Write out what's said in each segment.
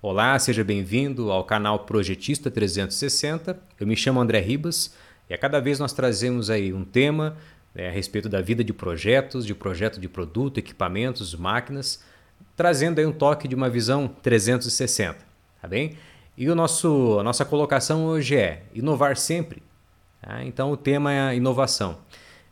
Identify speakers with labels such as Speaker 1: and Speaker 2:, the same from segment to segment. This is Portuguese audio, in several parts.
Speaker 1: Olá, seja bem-vindo ao canal Projetista 360. Eu me chamo André Ribas e a cada vez nós trazemos aí um tema né, a respeito da vida de projetos, de projeto de produto, equipamentos, máquinas, trazendo aí um toque de uma visão 360, tá bem? E o nosso, a nossa colocação hoje é inovar sempre. Tá? Então o tema é inovação.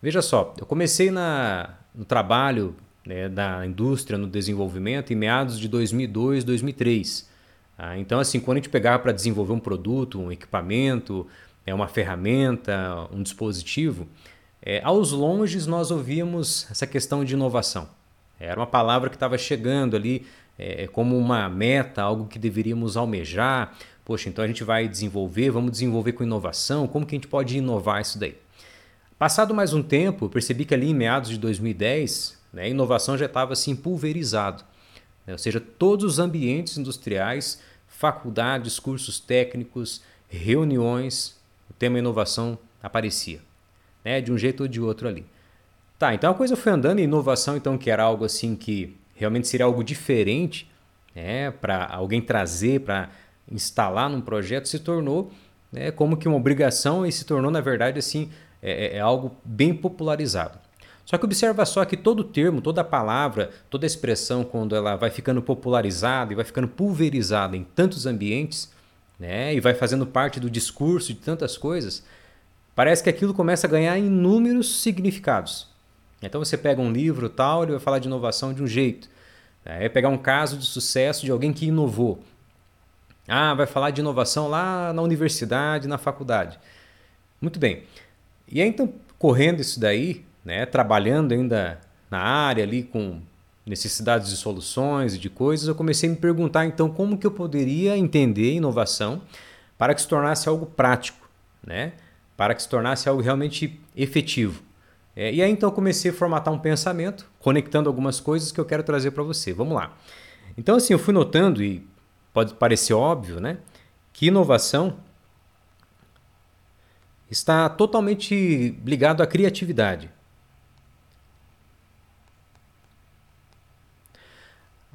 Speaker 1: Veja só, eu comecei na, no trabalho né, da indústria, no desenvolvimento, em meados de 2002, 2003. Ah, então, assim, quando a gente pegava para desenvolver um produto, um equipamento, é uma ferramenta, um dispositivo, é, aos longes nós ouvíamos essa questão de inovação. Era uma palavra que estava chegando ali é, como uma meta, algo que deveríamos almejar. Poxa, então a gente vai desenvolver, vamos desenvolver com inovação, como que a gente pode inovar isso daí? Passado mais um tempo, percebi que ali em meados de 2010, né, a inovação já estava assim pulverizado. Né? Ou seja, todos os ambientes industriais, faculdades, cursos técnicos, reuniões, o tema inovação aparecia, né? de um jeito ou de outro ali. Tá, então a coisa foi andando e inovação, então, que era algo assim que realmente seria algo diferente né, para alguém trazer, para instalar num projeto, se tornou né, como que uma obrigação e se tornou, na verdade, assim, é, é, é algo bem popularizado. Só que observa só que todo termo, toda palavra, toda expressão, quando ela vai ficando popularizada e vai ficando pulverizada em tantos ambientes, né, e vai fazendo parte do discurso de tantas coisas, parece que aquilo começa a ganhar inúmeros significados. Então você pega um livro tal, ele vai falar de inovação de um jeito. Vai pegar um caso de sucesso de alguém que inovou. Ah, vai falar de inovação lá na universidade, na faculdade. Muito bem. E aí, então, correndo isso daí, né, trabalhando ainda na área ali com necessidades de soluções e de coisas, eu comecei a me perguntar então como que eu poderia entender inovação para que se tornasse algo prático, né? para que se tornasse algo realmente efetivo. É, e aí então eu comecei a formatar um pensamento, conectando algumas coisas que eu quero trazer para você. Vamos lá. Então assim, eu fui notando, e pode parecer óbvio, né? que inovação está totalmente ligado à criatividade.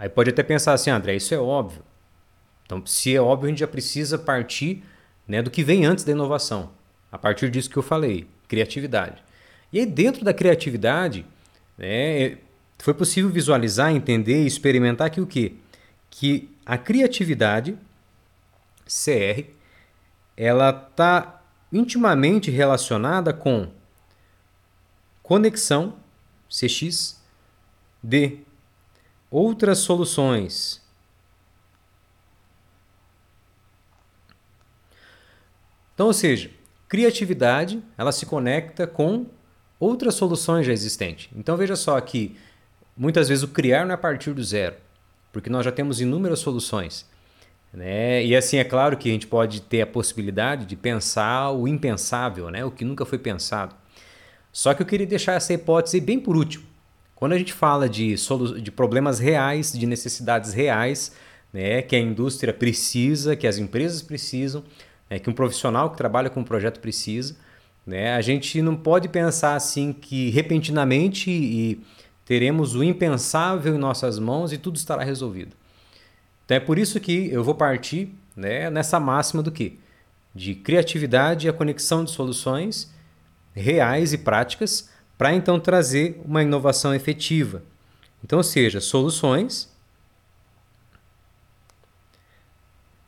Speaker 1: Aí pode até pensar assim, André, isso é óbvio. Então, se é óbvio, a gente já precisa partir né, do que vem antes da inovação. A partir disso que eu falei, criatividade. E aí, dentro da criatividade, né, foi possível visualizar, entender e experimentar que o quê? Que a criatividade, CR, ela está intimamente relacionada com conexão, CX, de outras soluções. Então, ou seja, criatividade ela se conecta com outras soluções já existentes. Então veja só que muitas vezes o criar não é a partir do zero, porque nós já temos inúmeras soluções. Né? E assim é claro que a gente pode ter a possibilidade de pensar o impensável, né? o que nunca foi pensado. Só que eu queria deixar essa hipótese bem por último. Quando a gente fala de, de problemas reais, de necessidades reais, né, que a indústria precisa, que as empresas precisam, né, que um profissional que trabalha com um projeto precisa, né, a gente não pode pensar assim que repentinamente e teremos o impensável em nossas mãos e tudo estará resolvido. Então é por isso que eu vou partir né, nessa máxima do que? De criatividade e a conexão de soluções reais e práticas para então trazer uma inovação efetiva. Então, ou seja, soluções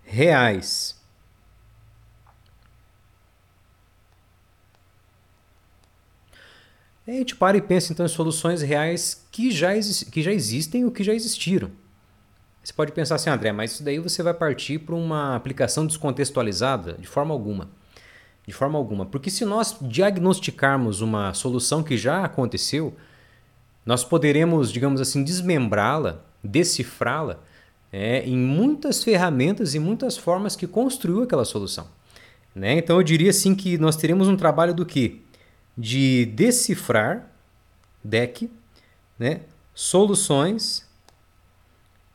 Speaker 1: reais. a gente para e pensa então em soluções reais que já, que já existem ou que já existiram. Você pode pensar assim, André, mas isso daí você vai partir para uma aplicação descontextualizada? De forma alguma. De forma alguma. Porque se nós diagnosticarmos uma solução que já aconteceu, nós poderemos, digamos assim, desmembrá-la, decifrá-la é, em muitas ferramentas e muitas formas que construiu aquela solução. Né? Então eu diria assim que nós teremos um trabalho do que? De decifrar, deck, né? soluções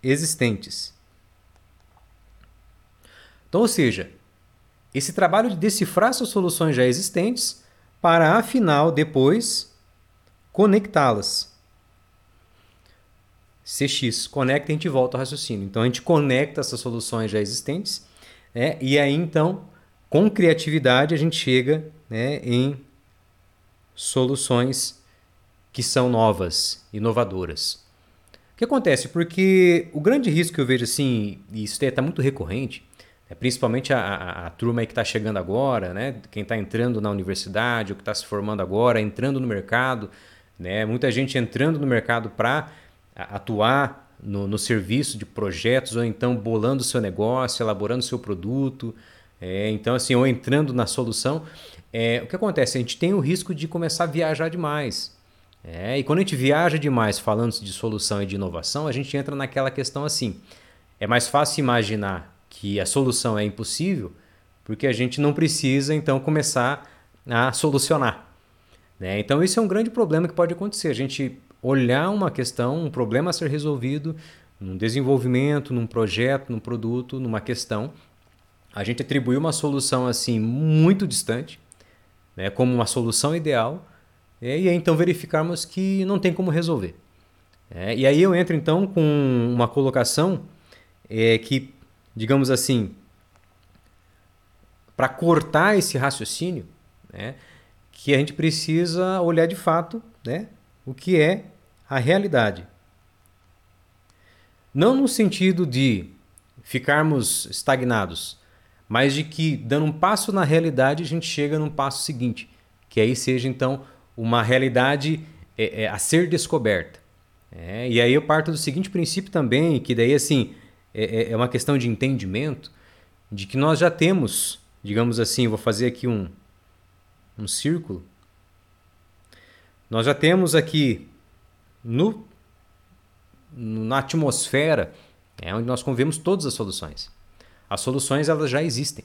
Speaker 1: existentes. Então, ou seja, esse trabalho de decifrar essas soluções já existentes para, afinal, depois conectá-las. CX. Conecta e a gente volta ao raciocínio. Então a gente conecta essas soluções já existentes né? e aí então, com criatividade, a gente chega né, em soluções que são novas, inovadoras. O que acontece? Porque o grande risco que eu vejo assim, e isso está muito recorrente, é principalmente a, a, a, turma que está chegando agora, né? quem está entrando na universidade, ou que está se formando agora, entrando no mercado, né? muita gente entrando no mercado para atuar no, no, serviço de projetos, ou então bolando seu negócio, elaborando seu produto, é, então assim, ou entrando na solução. É, o que acontece? A gente tem o risco de começar a viajar demais. É, e quando a gente viaja demais falando de solução e de inovação, a gente entra naquela questão assim. É mais fácil imaginar que a solução é impossível, porque a gente não precisa então começar a solucionar. Né? Então, isso é um grande problema que pode acontecer. A gente olhar uma questão, um problema a ser resolvido, num desenvolvimento, num projeto, num produto, numa questão, a gente atribuir uma solução assim muito distante, né, como uma solução ideal, e aí então verificarmos que não tem como resolver. É, e aí eu entro então com uma colocação é, que digamos assim, para cortar esse raciocínio, né, que a gente precisa olhar de fato né, o que é a realidade. Não no sentido de ficarmos estagnados, mas de que dando um passo na realidade a gente chega num passo seguinte, que aí seja então uma realidade é, é, a ser descoberta. É, e aí eu parto do seguinte princípio também, que daí assim é, é, é uma questão de entendimento de que nós já temos, digamos assim, vou fazer aqui um, um círculo. Nós já temos aqui no, na atmosfera é onde nós convivemos todas as soluções. As soluções elas já existem.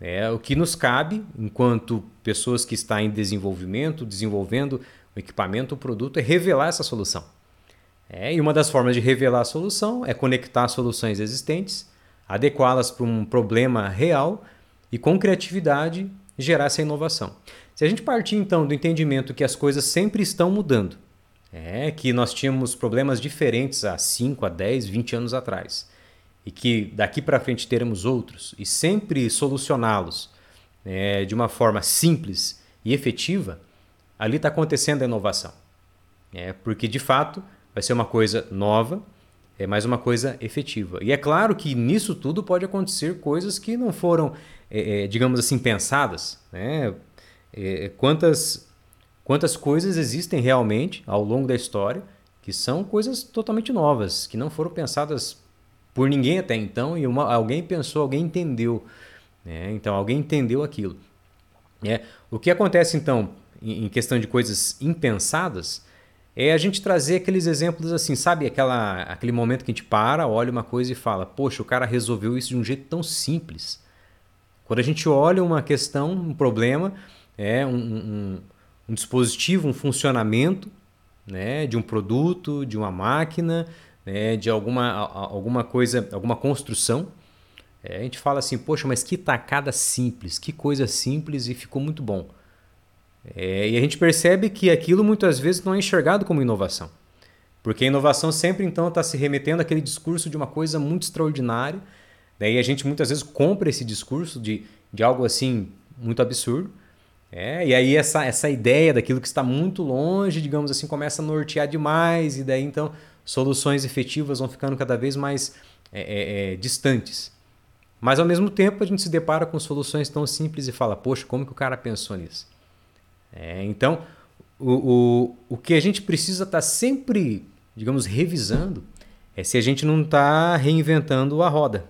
Speaker 1: É o que nos cabe, enquanto pessoas que estão em desenvolvimento, desenvolvendo o equipamento, o produto, é revelar essa solução. É, e uma das formas de revelar a solução é conectar soluções existentes, adequá-las para um problema real e, com criatividade, gerar essa inovação. Se a gente partir então do entendimento que as coisas sempre estão mudando, é que nós tínhamos problemas diferentes há 5, a 10, 20 anos atrás, e que daqui para frente teremos outros, e sempre solucioná-los é, de uma forma simples e efetiva, ali está acontecendo a inovação. É, porque de fato vai ser uma coisa nova, é mais uma coisa efetiva. E é claro que nisso tudo pode acontecer coisas que não foram, é, é, digamos assim, pensadas. Né? É, quantas, quantas coisas existem realmente ao longo da história que são coisas totalmente novas, que não foram pensadas por ninguém até então e uma, alguém pensou, alguém entendeu. Né? Então, alguém entendeu aquilo. É, o que acontece então em questão de coisas impensadas é a gente trazer aqueles exemplos assim, sabe? Aquela, aquele momento que a gente para, olha uma coisa e fala: Poxa, o cara resolveu isso de um jeito tão simples. Quando a gente olha uma questão, um problema, é um, um, um dispositivo, um funcionamento né, de um produto, de uma máquina, né, de alguma, alguma coisa, alguma construção, é, a gente fala assim: Poxa, mas que tacada simples, que coisa simples e ficou muito bom. É, e a gente percebe que aquilo muitas vezes não é enxergado como inovação. Porque a inovação sempre então está se remetendo àquele discurso de uma coisa muito extraordinária. Daí a gente muitas vezes compra esse discurso de, de algo assim muito absurdo. É, e aí essa, essa ideia daquilo que está muito longe, digamos assim, começa a nortear demais, e daí então soluções efetivas vão ficando cada vez mais é, é, é distantes. Mas ao mesmo tempo a gente se depara com soluções tão simples e fala, poxa, como que o cara pensou nisso? É, então, o, o, o que a gente precisa estar tá sempre, digamos, revisando é se a gente não está reinventando a roda.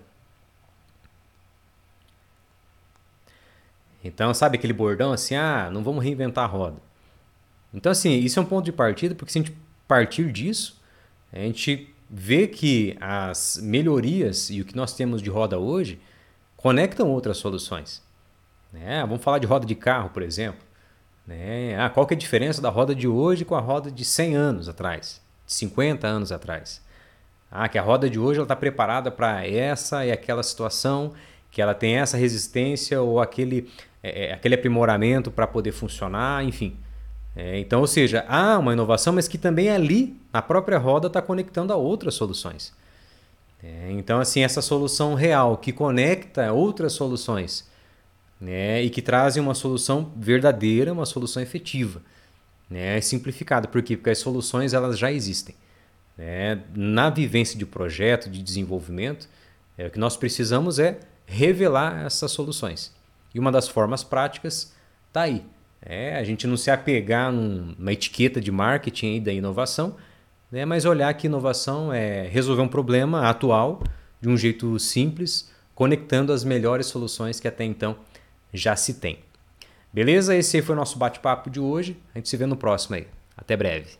Speaker 1: Então, sabe aquele bordão assim, ah, não vamos reinventar a roda. Então, assim, isso é um ponto de partida, porque se a gente partir disso, a gente vê que as melhorias e o que nós temos de roda hoje conectam outras soluções. Né? Vamos falar de roda de carro, por exemplo. Né? Ah, qual que é a diferença da roda de hoje com a roda de 100 anos atrás, de 50 anos atrás? Ah, que a roda de hoje está preparada para essa e aquela situação, que ela tem essa resistência ou aquele, é, é aquele aprimoramento para poder funcionar, enfim. É, então, ou seja, há uma inovação, mas que também ali, na própria roda, está conectando a outras soluções. É, então, assim, essa solução real que conecta outras soluções né, e que trazem uma solução verdadeira, uma solução efetiva, né, simplificada. Por quê? Porque as soluções elas já existem. Né? Na vivência de projeto, de desenvolvimento, é, o que nós precisamos é revelar essas soluções. E uma das formas práticas está aí. É, a gente não se apegar numa etiqueta de marketing da inovação, né, mas olhar que inovação é resolver um problema atual de um jeito simples, conectando as melhores soluções que até então já se tem. Beleza? Esse foi o nosso bate-papo de hoje. A gente se vê no próximo aí. Até breve.